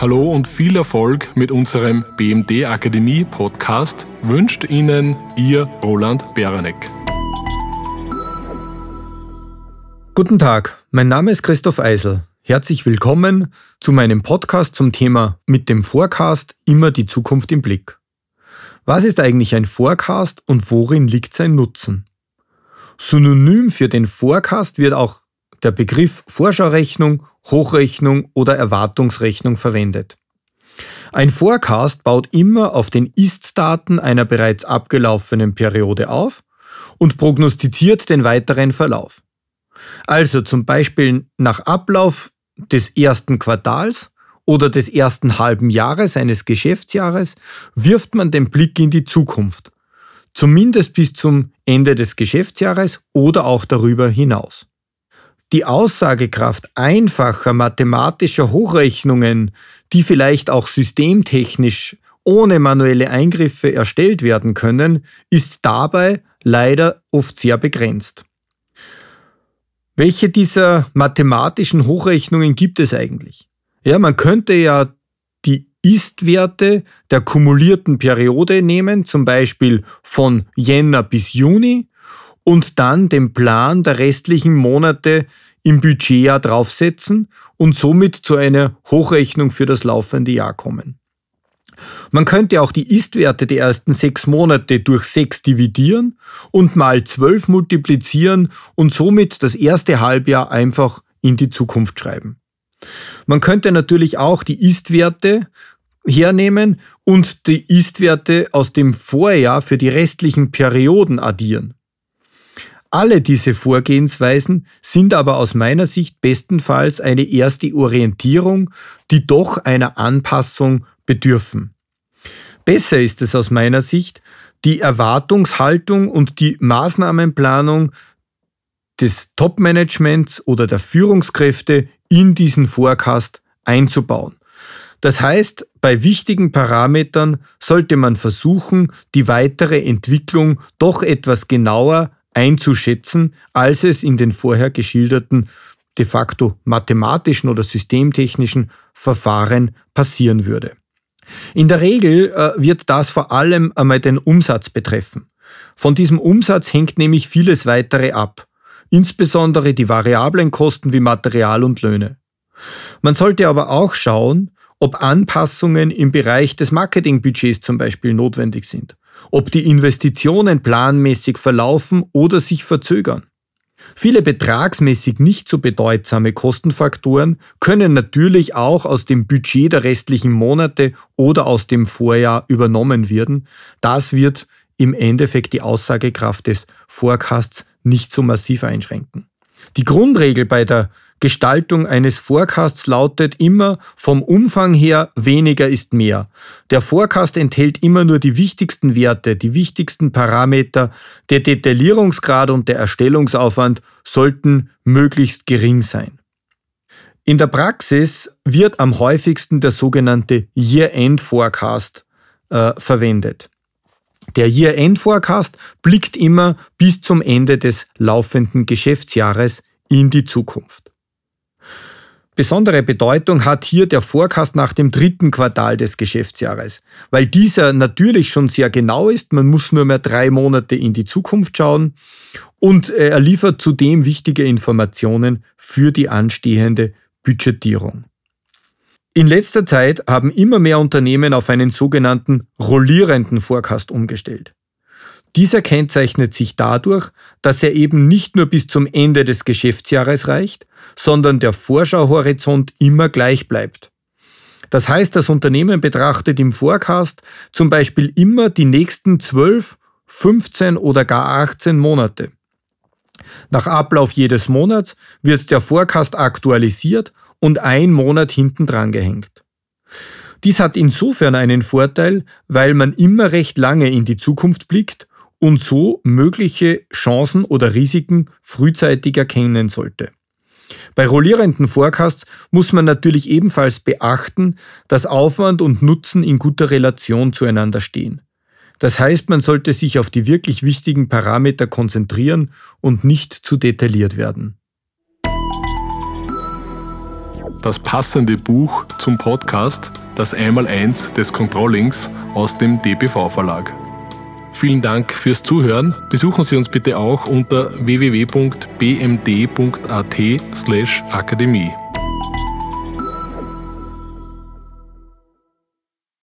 Hallo und viel Erfolg mit unserem BMD Akademie Podcast wünscht Ihnen Ihr Roland Beranek. Guten Tag, mein Name ist Christoph Eisel. Herzlich willkommen zu meinem Podcast zum Thema mit dem Forecast immer die Zukunft im Blick. Was ist eigentlich ein Forecast und worin liegt sein Nutzen? Synonym für den Forecast wird auch der Begriff Vorschaurechnung, Hochrechnung oder Erwartungsrechnung verwendet. Ein Forecast baut immer auf den Ist-Daten einer bereits abgelaufenen Periode auf und prognostiziert den weiteren Verlauf. Also zum Beispiel nach Ablauf des ersten Quartals oder des ersten halben Jahres eines Geschäftsjahres wirft man den Blick in die Zukunft, zumindest bis zum Ende des Geschäftsjahres oder auch darüber hinaus. Die Aussagekraft einfacher mathematischer Hochrechnungen, die vielleicht auch systemtechnisch ohne manuelle Eingriffe erstellt werden können, ist dabei leider oft sehr begrenzt. Welche dieser mathematischen Hochrechnungen gibt es eigentlich? Ja, man könnte ja die Ist-Werte der kumulierten Periode nehmen, zum Beispiel von Jänner bis Juni, und dann den Plan der restlichen Monate im Budgetjahr draufsetzen und somit zu einer Hochrechnung für das laufende Jahr kommen. Man könnte auch die Ist-Werte der ersten sechs Monate durch sechs dividieren und mal zwölf multiplizieren und somit das erste Halbjahr einfach in die Zukunft schreiben. Man könnte natürlich auch die Ist-Werte hernehmen und die Ist-Werte aus dem Vorjahr für die restlichen Perioden addieren. Alle diese Vorgehensweisen sind aber aus meiner Sicht bestenfalls eine erste Orientierung, die doch einer Anpassung bedürfen. Besser ist es aus meiner Sicht, die Erwartungshaltung und die Maßnahmenplanung des Top-Managements oder der Führungskräfte in diesen Forecast einzubauen. Das heißt, bei wichtigen Parametern sollte man versuchen, die weitere Entwicklung doch etwas genauer einzuschätzen, als es in den vorher geschilderten de facto mathematischen oder systemtechnischen Verfahren passieren würde. In der Regel äh, wird das vor allem einmal den Umsatz betreffen. Von diesem Umsatz hängt nämlich vieles weitere ab, insbesondere die variablen Kosten wie Material und Löhne. Man sollte aber auch schauen, ob Anpassungen im Bereich des Marketingbudgets zum Beispiel notwendig sind ob die Investitionen planmäßig verlaufen oder sich verzögern. Viele betragsmäßig nicht so bedeutsame Kostenfaktoren können natürlich auch aus dem Budget der restlichen Monate oder aus dem Vorjahr übernommen werden. Das wird im Endeffekt die Aussagekraft des Forecasts nicht so massiv einschränken. Die Grundregel bei der Gestaltung eines Forecasts lautet immer vom Umfang her weniger ist mehr. Der Forecast enthält immer nur die wichtigsten Werte, die wichtigsten Parameter. Der Detaillierungsgrad und der Erstellungsaufwand sollten möglichst gering sein. In der Praxis wird am häufigsten der sogenannte Year-End Forecast äh, verwendet. Der Year-End Forecast blickt immer bis zum Ende des laufenden Geschäftsjahres in die Zukunft. Besondere Bedeutung hat hier der Forecast nach dem dritten Quartal des Geschäftsjahres, weil dieser natürlich schon sehr genau ist, man muss nur mehr drei Monate in die Zukunft schauen und er liefert zudem wichtige Informationen für die anstehende Budgetierung. In letzter Zeit haben immer mehr Unternehmen auf einen sogenannten rollierenden Forecast umgestellt. Dieser kennzeichnet sich dadurch, dass er eben nicht nur bis zum Ende des Geschäftsjahres reicht, sondern der Vorschauhorizont immer gleich bleibt. Das heißt, das Unternehmen betrachtet im Forecast zum Beispiel immer die nächsten 12, 15 oder gar 18 Monate. Nach Ablauf jedes Monats wird der Forecast aktualisiert und ein Monat hinten dran gehängt. Dies hat insofern einen Vorteil, weil man immer recht lange in die Zukunft blickt und so mögliche Chancen oder Risiken frühzeitig erkennen sollte. Bei rollierenden Forecasts muss man natürlich ebenfalls beachten, dass Aufwand und Nutzen in guter Relation zueinander stehen. Das heißt, man sollte sich auf die wirklich wichtigen Parameter konzentrieren und nicht zu detailliert werden. das passende Buch zum Podcast, das Einmaleins des Controllings aus dem DBV Verlag. Vielen Dank fürs Zuhören. Besuchen Sie uns bitte auch unter www.bmd.at/akademie.